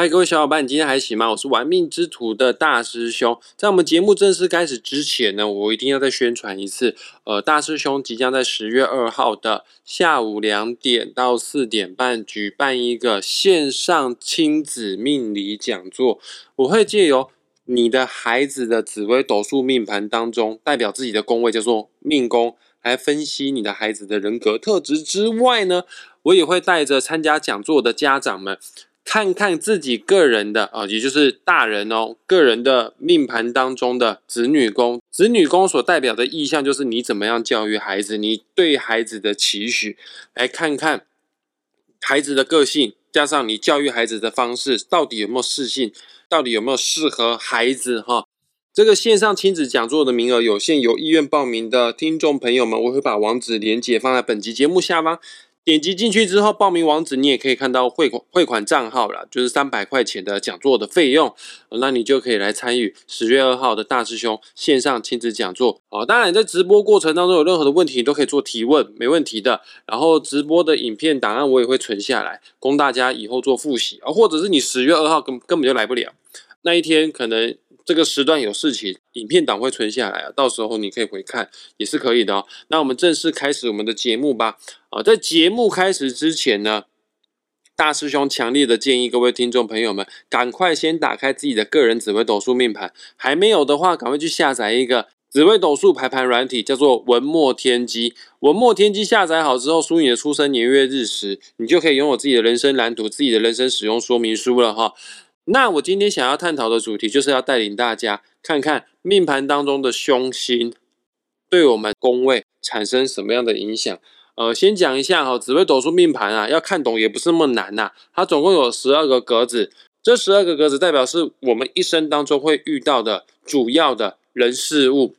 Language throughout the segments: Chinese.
嗨，各位小伙伴，你今天还行吗？我是玩命之徒的大师兄。在我们节目正式开始之前呢，我一定要再宣传一次。呃，大师兄即将在十月二号的下午两点到四点半举办一个线上亲子命理讲座。我会借由你的孩子的紫微斗数命盘当中，代表自己的宫位叫做命宫，来分析你的孩子的人格特质之外呢，我也会带着参加讲座的家长们。看看自己个人的啊，也就是大人哦，个人的命盘当中的子女宫，子女宫所代表的意象就是你怎么样教育孩子，你对孩子的期许，来看看孩子的个性，加上你教育孩子的方式，到底有没有适性，到底有没有适合孩子哈。这个线上亲子讲座的名额有限，有意愿报名的听众朋友们，我会把网址连接放在本集节目下方。点击进去之后，报名网址你也可以看到汇款汇款账号了，就是三百块钱的讲座的费用，那你就可以来参与十月二号的大师兄线上亲子讲座。好，当然在直播过程当中有任何的问题你都可以做提问，没问题的。然后直播的影片档案我也会存下来，供大家以后做复习啊，或者是你十月二号根根本就来不了，那一天可能。这个时段有事情，影片档会存下来啊，到时候你可以回看，也是可以的哦。那我们正式开始我们的节目吧。啊，在节目开始之前呢，大师兄强烈的建议各位听众朋友们，赶快先打开自己的个人紫微斗数命盘，还没有的话，赶快去下载一个紫微斗数排盘软体，叫做文墨天机。文墨天机下载好之后，输你的出生年月日时，你就可以拥有自己的人生蓝图、自己的人生使用说明书了哈。那我今天想要探讨的主题，就是要带领大家看看命盘当中的凶星对我们宫位产生什么样的影响。呃，先讲一下哈，紫微斗数命盘啊，要看懂也不是那么难呐。它总共有十二个格子，这十二个格子代表是我们一生当中会遇到的主要的人事物，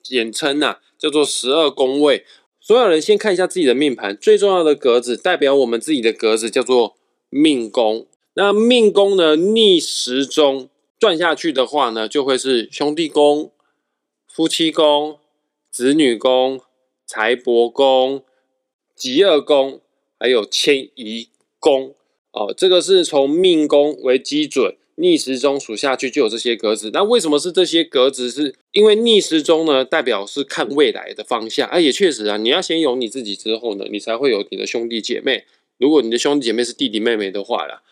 简称呐叫做十二宫位。所有人先看一下自己的命盘，最重要的格子代表我们自己的格子叫做命宫。那命宫呢？逆时钟转下去的话呢，就会是兄弟宫、夫妻宫、子女宫、财帛宫、吉厄宫，还有迁移宫。哦，这个是从命宫为基准，逆时钟数下去就有这些格子。那为什么是这些格子？是因为逆时钟呢，代表是看未来的方向。啊，也确实啊，你要先有你自己之后呢，你才会有你的兄弟姐妹。如果你的兄弟姐妹是弟弟妹妹的话啦。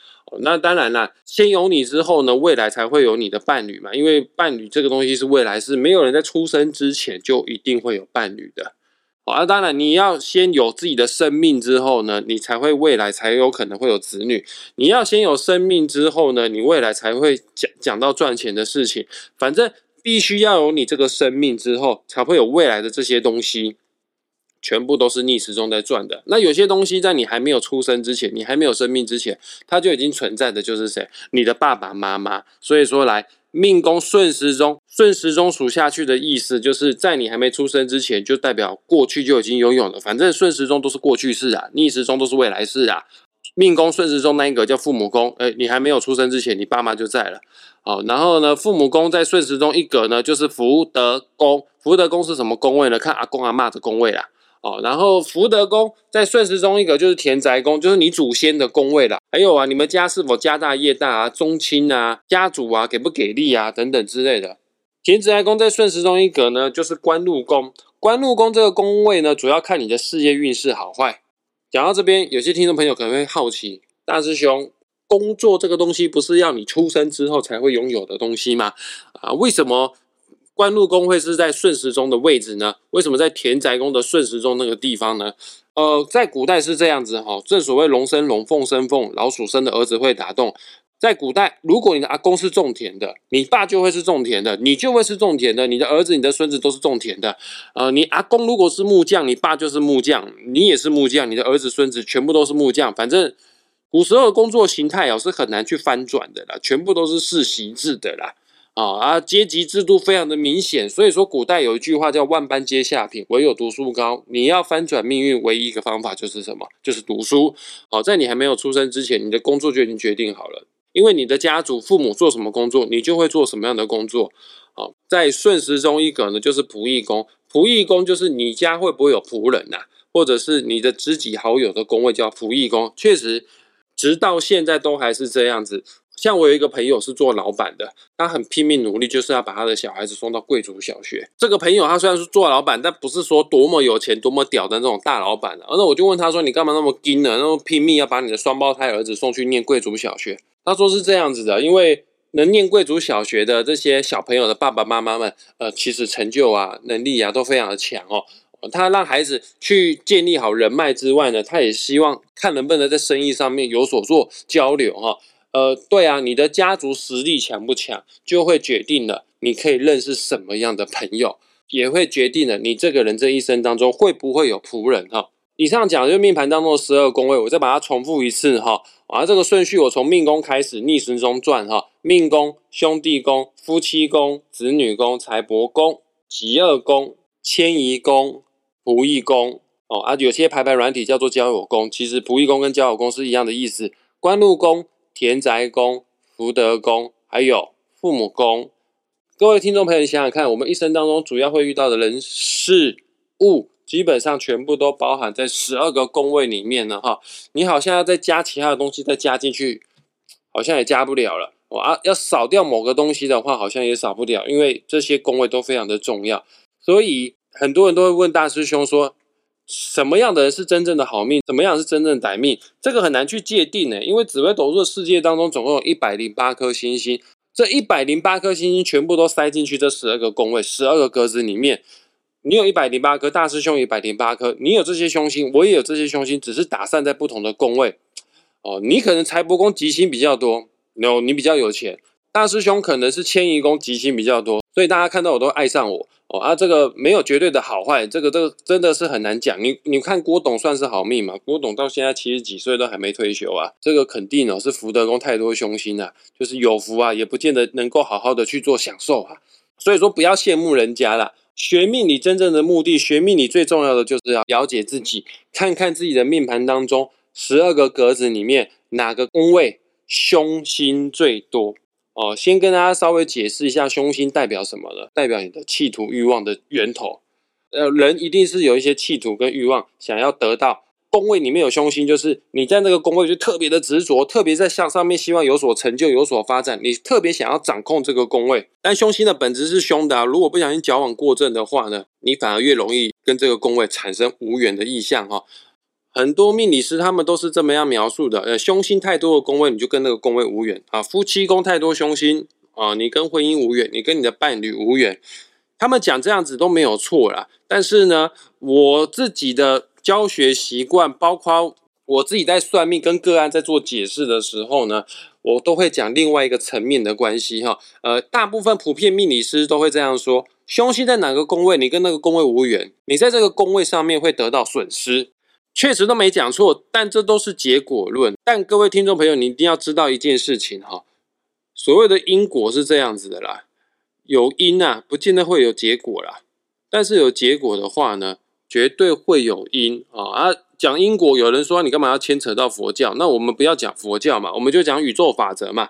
那当然啦，先有你之后呢，未来才会有你的伴侣嘛。因为伴侣这个东西是未来，是没有人在出生之前就一定会有伴侣的。好，那当然你要先有自己的生命之后呢，你才会未来才有可能会有子女。你要先有生命之后呢，你未来才会讲讲到赚钱的事情。反正必须要有你这个生命之后，才会有未来的这些东西。全部都是逆时钟在转的。那有些东西在你还没有出生之前，你还没有生命之前，它就已经存在的，就是谁？你的爸爸妈妈。所以说，来命宫顺时钟，顺时钟数下去的意思，就是在你还没出生之前，就代表过去就已经拥有了。反正顺时钟都是过去式啊，逆时钟都是未来式啊。命宫顺时钟那一个叫父母宫，哎，你还没有出生之前，你爸妈就在了。好，然后呢，父母宫在顺时钟一格呢，就是福德宫。福德宫是什么宫位呢？看阿公阿妈的宫位啦。哦，然后福德宫在顺时钟一个就是田宅宫，就是你祖先的宫位了。还有啊，你们家是否家大业大啊，宗亲啊，家主啊给不给力啊等等之类的。田宅宫在顺时钟一格呢，就是官禄宫。官禄宫这个宫位呢，主要看你的事业运势好坏。讲到这边，有些听众朋友可能会好奇，大师兄，工作这个东西不是要你出生之后才会拥有的东西吗？啊，为什么？官禄宫会是在顺时钟的位置呢？为什么在田宅宫的顺时钟那个地方呢？呃，在古代是这样子哈，正所谓龙生龙，凤生凤，老鼠生的儿子会打洞。在古代，如果你的阿公是种田的，你爸就会是种田的，你就会是种田的，你的儿子、你的孙子都是种田的。呃，你阿公如果是木匠，你爸就是木匠，你也是木匠，你的儿子、孙子全部都是木匠。反正古时候的工作形态哦是很难去翻转的啦，全部都是世袭制的啦。啊啊！阶级制度非常的明显，所以说古代有一句话叫“万般皆下品，唯有读书高”。你要翻转命运，唯一一个方法就是什么？就是读书。好，在你还没有出生之前，你的工作就已经决定好了，因为你的家族父母做什么工作，你就会做什么样的工作。好，在顺时钟一格呢，就是仆役宫。仆役宫就是你家会不会有仆人呐？或者是你的知己好友的宫位叫仆役宫。确实。直到现在都还是这样子，像我有一个朋友是做老板的，他很拼命努力，就是要把他的小孩子送到贵族小学。这个朋友他虽然是做老板，但不是说多么有钱、多么屌的那种大老板的。那我就问他说：“你干嘛那么拼呢？那么拼命要把你的双胞胎儿子送去念贵族小学？”他说是这样子的，因为能念贵族小学的这些小朋友的爸爸妈妈们，呃，其实成就啊、能力啊都非常的强哦。他让孩子去建立好人脉之外呢，他也希望看能不能在生意上面有所做交流哈。呃，对啊，你的家族实力强不强，就会决定了你可以认识什么样的朋友，也会决定了你这个人这一生当中会不会有仆人哈。以上讲就命盘当中的十二宫位，我再把它重复一次哈。啊，这个顺序我从命宫开始逆时钟转哈，命宫、兄弟宫、夫妻宫、子女宫、财帛宫、吉二宫、迁移宫、仆役宫哦啊，有些排排软体叫做交友宫，其实仆役宫跟交友宫是一样的意思，官禄宫。田宅宫、福德宫，还有父母宫。各位听众朋友，你想想看，我们一生当中主要会遇到的人事物，基本上全部都包含在十二个宫位里面了哈。你好像要再加其他的东西再加进去，好像也加不了了。我啊，要扫掉某个东西的话，好像也扫不了，因为这些宫位都非常的重要。所以很多人都会问大师兄说。什么样的人是真正的好命？怎么样是真正歹命？这个很难去界定呢，因为紫微斗数的世界当中总共有一百零八颗星星，这一百零八颗星星全部都塞进去这十二个宫位、十二个格子里面。你有一百零八颗，大师兄一百零八颗，你有这些凶星，我也有这些凶星，只是打散在不同的宫位。哦，你可能财帛宫吉星比较多，no，你比较有钱。大师兄可能是迁移宫吉星比较多，所以大家看到我都爱上我。哦啊，这个没有绝对的好坏，这个这个真的是很难讲。你你看郭董算是好命嘛？郭董到现在七十几岁都还没退休啊，这个肯定哦是福德宫太多凶星了，就是有福啊，也不见得能够好好的去做享受啊。所以说不要羡慕人家啦。学命理真正的目的，学命理最重要的就是要了解自己，看看自己的命盘当中十二个格子里面哪个宫位凶星最多。哦，先跟大家稍微解释一下凶星代表什么了，代表你的企图欲望的源头。呃，人一定是有一些企图跟欲望，想要得到。宫位里面有凶星，就是你在那个宫位就特别的执着，特别在向上面希望有所成就、有所发展，你特别想要掌控这个宫位。但凶星的本质是凶的，如果不小心矫枉过正的话呢，你反而越容易跟这个宫位产生无缘的意向哈。很多命理师他们都是这么样描述的，呃，凶星太多的宫位，你就跟那个宫位无缘啊。夫妻宫太多凶星啊，你跟婚姻无缘，你跟你的伴侣无缘。他们讲这样子都没有错啦。但是呢，我自己的教学习惯，包括我自己在算命跟个案在做解释的时候呢，我都会讲另外一个层面的关系哈。呃，大部分普遍命理师都会这样说：凶星在哪个宫位，你跟那个宫位无缘，你在这个宫位上面会得到损失。确实都没讲错，但这都是结果论。但各位听众朋友，你一定要知道一件事情哈，所谓的因果是这样子的啦，有因啊，不见得会有结果啦。但是有结果的话呢，绝对会有因啊啊！讲因果，有人说你干嘛要牵扯到佛教？那我们不要讲佛教嘛，我们就讲宇宙法则嘛。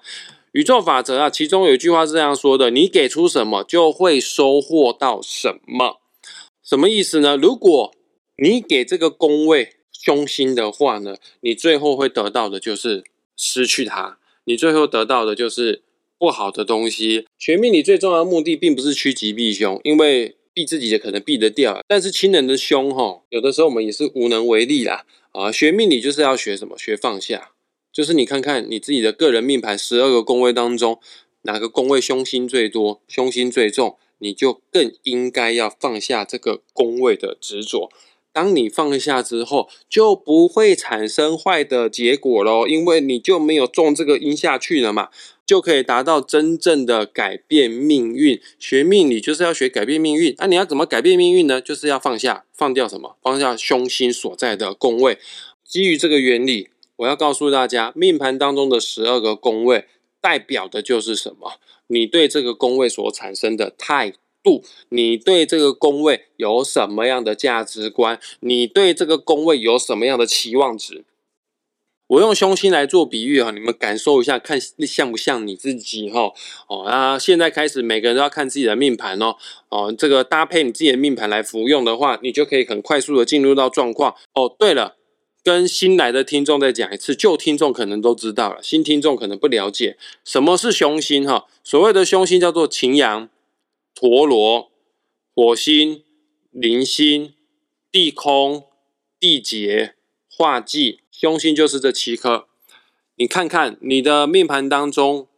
宇宙法则啊，其中有一句话是这样说的：你给出什么，就会收获到什么。什么意思呢？如果你给这个宫位凶星的话呢，你最后会得到的就是失去它，你最后得到的就是不好的东西。学命理最重要的目的，并不是趋吉避凶，因为避自己的可能避得掉，但是亲人的凶哈，有的时候我们也是无能为力啦。啊，学命理就是要学什么？学放下，就是你看看你自己的个人命盘十二个宫位当中，哪个宫位凶星最多，凶星最重，你就更应该要放下这个宫位的执着。当你放下之后，就不会产生坏的结果喽，因为你就没有种这个因下去了嘛，就可以达到真正的改变命运。学命理就是要学改变命运，那你要怎么改变命运呢？就是要放下，放掉什么？放下凶星所在的宫位。基于这个原理，我要告诉大家，命盘当中的十二个宫位代表的就是什么？你对这个宫位所产生的态。度，你对这个宫位有什么样的价值观？你对这个宫位有什么样的期望值？我用凶星来做比喻哈，你们感受一下，看像不像你自己哈？哦，那现在开始，每个人都要看自己的命盘哦。哦，这个搭配你自己的命盘来服用的话，你就可以很快速的进入到状况。哦，对了，跟新来的听众再讲一次，旧听众可能都知道了，新听众可能不了解什么是凶星哈。所谓的凶星叫做擎羊、陀螺、火星、铃星、地空、地劫、化忌，凶星就是这七颗。你看看你的命盘当中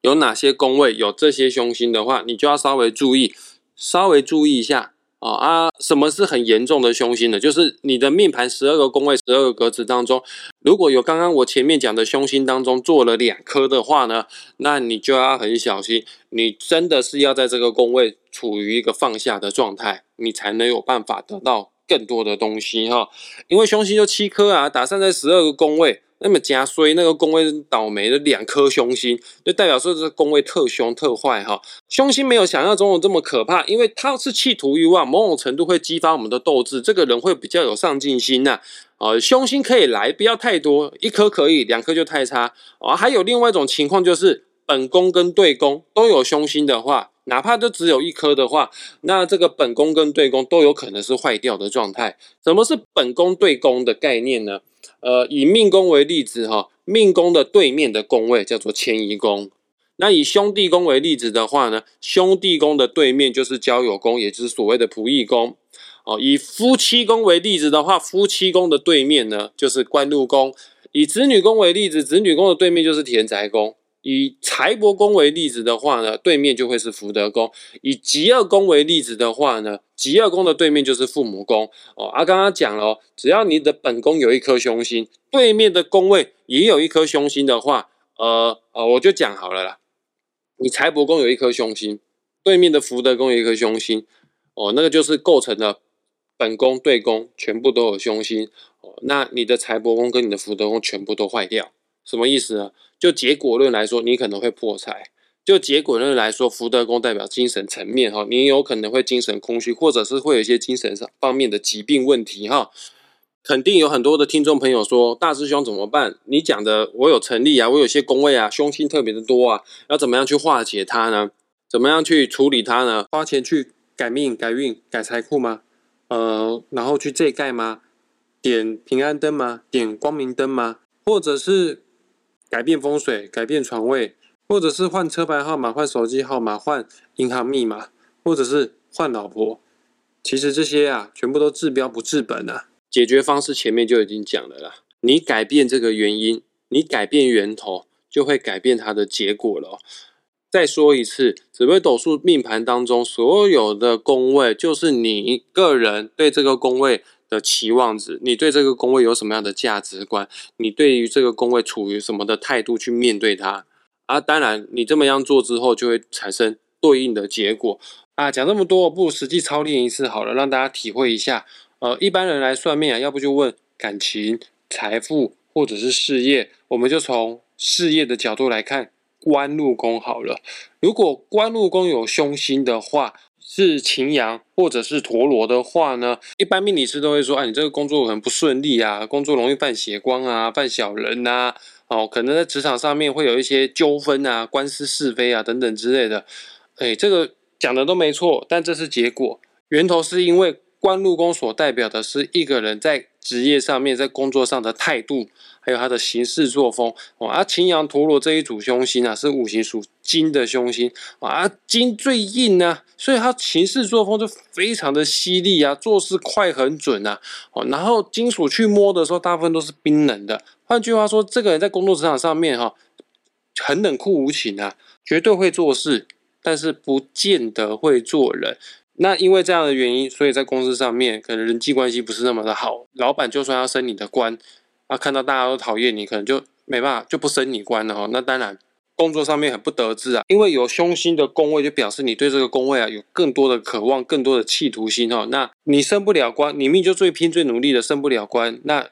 有哪些宫位有这些凶星的话，你就要稍微注意，稍微注意一下。啊啊！什么是很严重的凶星呢？就是你的命盘十二个宫位、十二个格子当中，如果有刚刚我前面讲的凶星当中做了两颗的话呢，那你就要很小心。你真的是要在这个宫位处于一个放下的状态，你才能有办法得到更多的东西哈。因为凶星就七颗啊，打散在十二个宫位。那么加衰那个宫位倒霉的两颗凶星，就代表说这宫位特凶特坏哈。凶星没有想象中的这么可怕，因为它是企图欲望，某种程度会激发我们的斗志，这个人会比较有上进心呐。啊，凶星可以来，不要太多，一颗可以，两颗就太差啊。还有另外一种情况，就是本宫跟对宫都有凶星的话，哪怕就只有一颗的话，那这个本宫跟对宫都有可能是坏掉的状态。什么是本宫对宫的概念呢？呃，以命宫为例子哈，命宫的对面的宫位叫做迁移宫。那以兄弟宫为例子的话呢，兄弟宫的对面就是交友宫，也就是所谓的仆役宫。哦，以夫妻宫为例子的话，夫妻宫的对面呢就是官禄宫。以子女宫为例子，子女宫的对面就是田宅宫。以财帛宫为例子的话呢，对面就会是福德宫；以极恶宫为例子的话呢，极恶宫的对面就是父母宫。哦，啊，刚刚讲了，只要你的本宫有一颗凶星，对面的宫位也有一颗凶星的话，呃呃，我就讲好了啦。你财帛宫有一颗凶星，对面的福德宫有一颗凶星，哦，那个就是构成了本宫对宫全部都有凶星。哦，那你的财帛宫跟你的福德宫全部都坏掉。什么意思呢？就结果论来说，你可能会破财；就结果论来说，福德宫代表精神层面哈，你有可能会精神空虚，或者是会有一些精神上方面的疾病问题哈。肯定有很多的听众朋友说，大师兄怎么办？你讲的我有成立啊，我有些宫位啊，凶星特别的多啊，要怎么样去化解它呢？怎么样去处理它呢？花钱去改命、改运、改财库吗？呃，然后去这盖吗？点平安灯吗？点光明灯吗？或者是？改变风水，改变床位，或者是换车牌号码、换手机号码、换银行密码，或者是换老婆。其实这些啊，全部都治标不治本啊。解决方式前面就已经讲了啦。你改变这个原因，你改变源头，就会改变它的结果了。再说一次，紫微斗数命盘当中所有的宫位，就是你个人对这个宫位。的期望值，你对这个宫位有什么样的价值观？你对于这个宫位处于什么的态度去面对它？啊，当然，你这么样做之后，就会产生对应的结果。啊，讲这么多，不如实际操练一次好了，让大家体会一下。呃，一般人来算命啊，要不就问感情、财富或者是事业，我们就从事业的角度来看，官禄宫好了。如果官禄宫有凶星的话，是擎羊或者是陀螺的话呢，一般命理师都会说，哎，你这个工作很不顺利啊，工作容易犯邪光啊，犯小人呐，哦，可能在职场上面会有一些纠纷啊，官司是非啊等等之类的。哎，这个讲的都没错，但这是结果，源头是因为官禄宫所代表的是一个人在职业上面，在工作上的态度。还有他的行事作风，啊，擎羊陀螺这一组凶星啊，是五行属金的凶星，啊，金最硬呢，所以他行事作风就非常的犀利啊，做事快很准啊，哦，然后金属去摸的时候，大部分都是冰冷的。换句话说，这个人在工作职场上面哈，很冷酷无情啊，绝对会做事，但是不见得会做人。那因为这样的原因，所以在公司上面可能人际关系不是那么的好，老板就算要升你的官。啊，看到大家都讨厌你，可能就没办法，就不升你官了哈。那当然，工作上面很不得志啊，因为有凶星的宫位，就表示你对这个宫位啊有更多的渴望，更多的企图心哈。那你升不了官，你命就最拼最努力的升不了官，那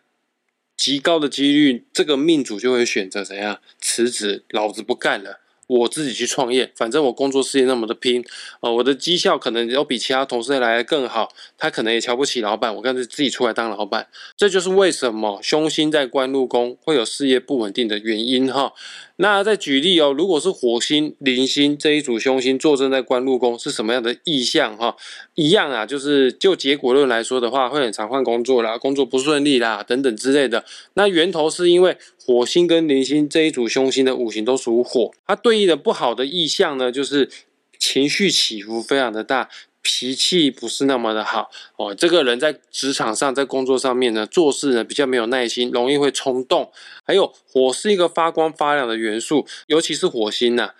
极高的几率，这个命主就会选择怎样辞职，老子不干了，我自己去创业，反正我工作事业那么的拼，呃，我的绩效可能要比其他同事来的更好，他可能也瞧不起老板，我干脆自己出来当老板。这就是为什么凶星在官禄宫会有事业不稳定的原因哈。那再举例哦，如果是火星、铃星这一组凶星坐镇在官禄宫，是什么样的意象哈？一样啊，就是就结果论来说的话，会很常换工作啦，工作不顺利啦，等等之类的。那源头是因为火星跟铃星这一组凶星的五行都属火，它对的不好的意象呢，就是情绪起伏非常的大。脾气不是那么的好哦，这个人在职场上，在工作上面呢，做事呢比较没有耐心，容易会冲动。还有火是一个发光发亮的元素，尤其是火星呐，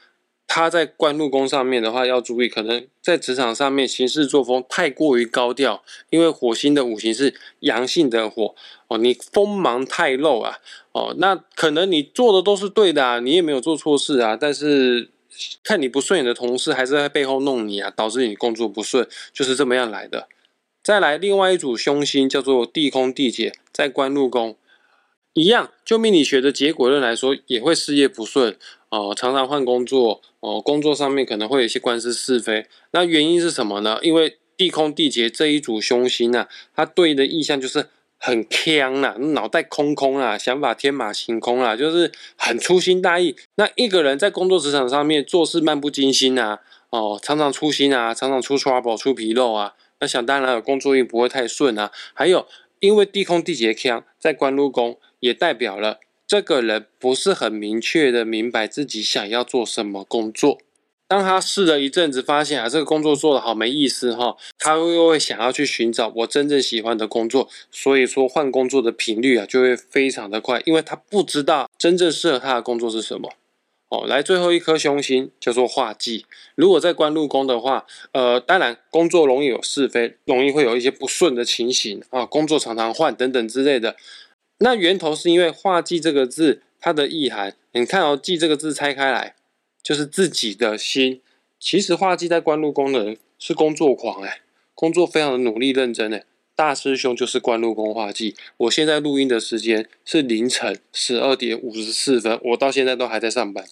它在官禄宫上面的话，要注意，可能在职场上面行事作风太过于高调，因为火星的五行是阳性的火哦，你锋芒太露啊哦，那可能你做的都是对的啊，你也没有做错事啊，但是。看你不顺眼的同事，还是在背后弄你啊，导致你工作不顺，就是这么样来的。再来，另外一组凶星叫做地空地劫，在官禄宫，一样，就命理学的结果论来说，也会事业不顺哦，常常换工作哦，工作上面可能会有一些官司是非。那原因是什么呢？因为地空地劫这一组凶星啊，它对应的意象就是。很呛啦，脑袋空空啊，想法天马行空啊，就是很粗心大意。那一个人在工作职场上面做事漫不经心啊，哦，常常粗心啊，常常出 trouble 出纰漏啊，那想当然了，工作运不会太顺啊。还有，因为地空地劫呛，在官禄宫也代表了这个人不是很明确的明白自己想要做什么工作。当他试了一阵子，发现啊这个工作做得好没意思哈，他又会想要去寻找我真正喜欢的工作，所以说换工作的频率啊就会非常的快，因为他不知道真正适合他的工作是什么。哦，来最后一颗凶星叫做化忌，如果在官禄宫的话，呃，当然工作容易有是非，容易会有一些不顺的情形啊，工作常常换等等之类的。那源头是因为化忌这个字它的意涵，你看哦，忌这个字拆开来。就是自己的心，其实画技在官禄宫的人是工作狂哎，工作非常的努力认真哎。大师兄就是官禄宫画技，我现在录音的时间是凌晨十二点五十四分，我到现在都还在上班。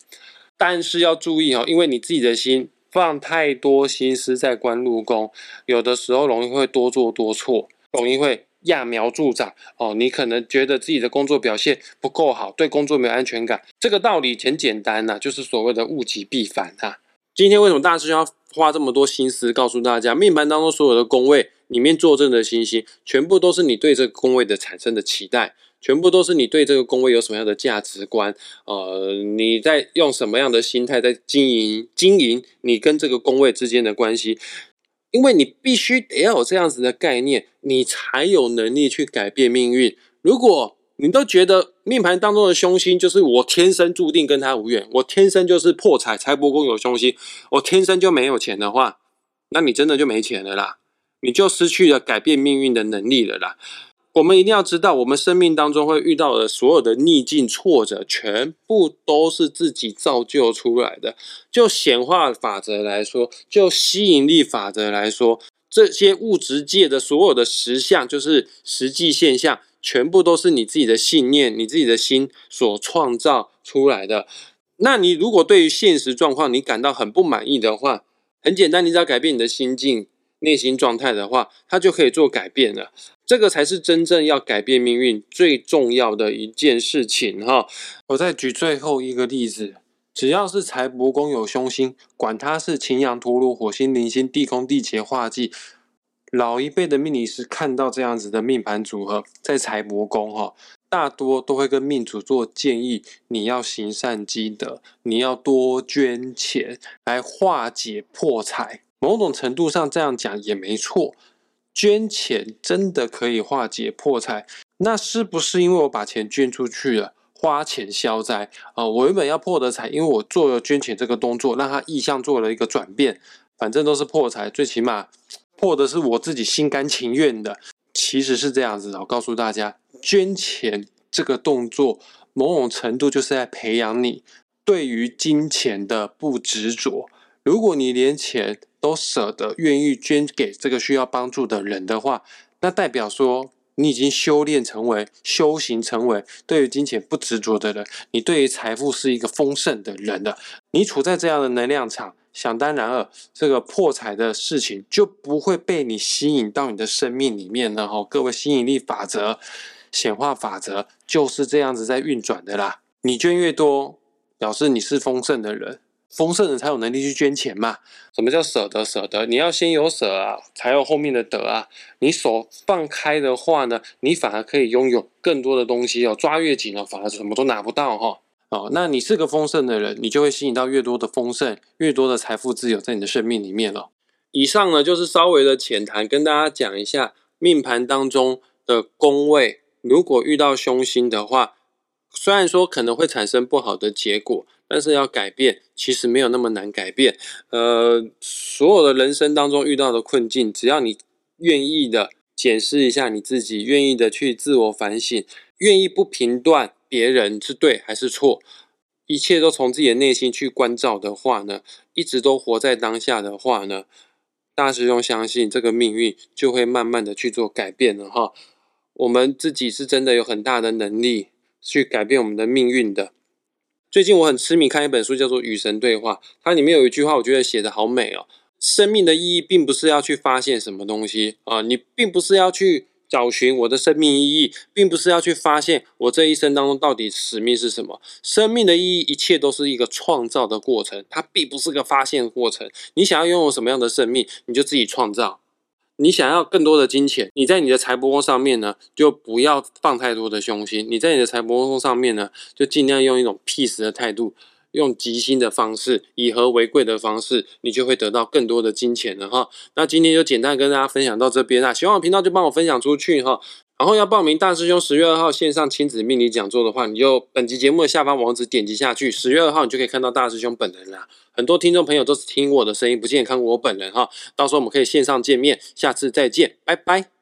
但是要注意哦，因为你自己的心放太多心思在官禄宫，有的时候容易会多做多错，容易会。揠苗助长哦，你可能觉得自己的工作表现不够好，对工作没有安全感。这个道理很简单呐，就是所谓的物极必反啊。今天为什么大师兄要花这么多心思告诉大家，命盘当中所有的宫位里面坐镇的星星，全部都是你对这个宫位的产生的期待，全部都是你对这个宫位有什么样的价值观，呃，你在用什么样的心态在经营经营你跟这个宫位之间的关系。因为你必须得要有这样子的概念，你才有能力去改变命运。如果你都觉得命盘当中的凶星就是我天生注定跟他无缘，我天生就是破财，财帛宫有凶星，我天生就没有钱的话，那你真的就没钱了啦，你就失去了改变命运的能力了啦。我们一定要知道，我们生命当中会遇到的所有的逆境挫折，全部都是自己造就出来的。就显化法则来说，就吸引力法则来说，这些物质界的所有的实相，就是实际现象，全部都是你自己的信念、你自己的心所创造出来的。那你如果对于现实状况你感到很不满意的话，很简单，你只要改变你的心境。内心状态的话，他就可以做改变了。这个才是真正要改变命运最重要的一件事情哈。我再举最后一个例子，只要是财帛宫有凶星，管它是擎羊、陀罗、火星、铃星、地空、地劫、化忌，老一辈的命理师看到这样子的命盘组合在财帛宫哈，大多都会跟命主做建议：你要行善积德，你要多捐钱来化解破财。某种程度上这样讲也没错，捐钱真的可以化解破财。那是不是因为我把钱捐出去了，花钱消灾啊？我原本要破的财，因为我做了捐钱这个动作，让他意向做了一个转变，反正都是破财，最起码破的是我自己心甘情愿的。其实是这样子的，我告诉大家，捐钱这个动作，某种程度就是在培养你对于金钱的不执着。如果你连钱都舍得愿意捐给这个需要帮助的人的话，那代表说你已经修炼成为、修行成为对于金钱不执着的人，你对于财富是一个丰盛的人了。你处在这样的能量场，想当然尔，这个破财的事情就不会被你吸引到你的生命里面了。哈，各位吸引力法则、显化法则就是这样子在运转的啦。你捐越多，表示你是丰盛的人。丰盛人才有能力去捐钱嘛？什么叫舍得？舍得，你要先有舍啊，才有后面的得啊。你手放开的话呢，你反而可以拥有更多的东西哦。抓越紧了，反而什么都拿不到哈。哦，那你是个丰盛的人，你就会吸引到越多的丰盛，越多的财富自由在你的生命里面了。以上呢，就是稍微的浅谈，跟大家讲一下命盘当中的宫位，如果遇到凶星的话，虽然说可能会产生不好的结果。但是要改变，其实没有那么难改变。呃，所有的人生当中遇到的困境，只要你愿意的检视一下你自己，愿意的去自我反省，愿意不评断别人是对还是错，一切都从自己的内心去关照的话呢，一直都活在当下的话呢，大师兄相信这个命运就会慢慢的去做改变了哈。我们自己是真的有很大的能力去改变我们的命运的。最近我很痴迷看一本书，叫做《与神对话》。它里面有一句话，我觉得写的好美哦。生命的意义并不是要去发现什么东西啊，你并不是要去找寻我的生命意义，并不是要去发现我这一生当中到底使命是什么。生命的意义，一切都是一个创造的过程，它并不是个发现过程。你想要拥有什么样的生命，你就自己创造。你想要更多的金钱，你在你的财帛宫上面呢，就不要放太多的凶心。你在你的财帛宫上面呢，就尽量用一种 peace 的态度，用吉星的方式，以和为贵的方式，你就会得到更多的金钱了哈。那今天就简单跟大家分享到这边啦，喜欢我频道就帮我分享出去哈。然后要报名大师兄十月二号线上亲子命理讲座的话，你就本集节目的下方网址点击下去，十月二号你就可以看到大师兄本人啦。很多听众朋友都是听我的声音，不见看过我本人哈。到时候我们可以线上见面，下次再见，拜拜。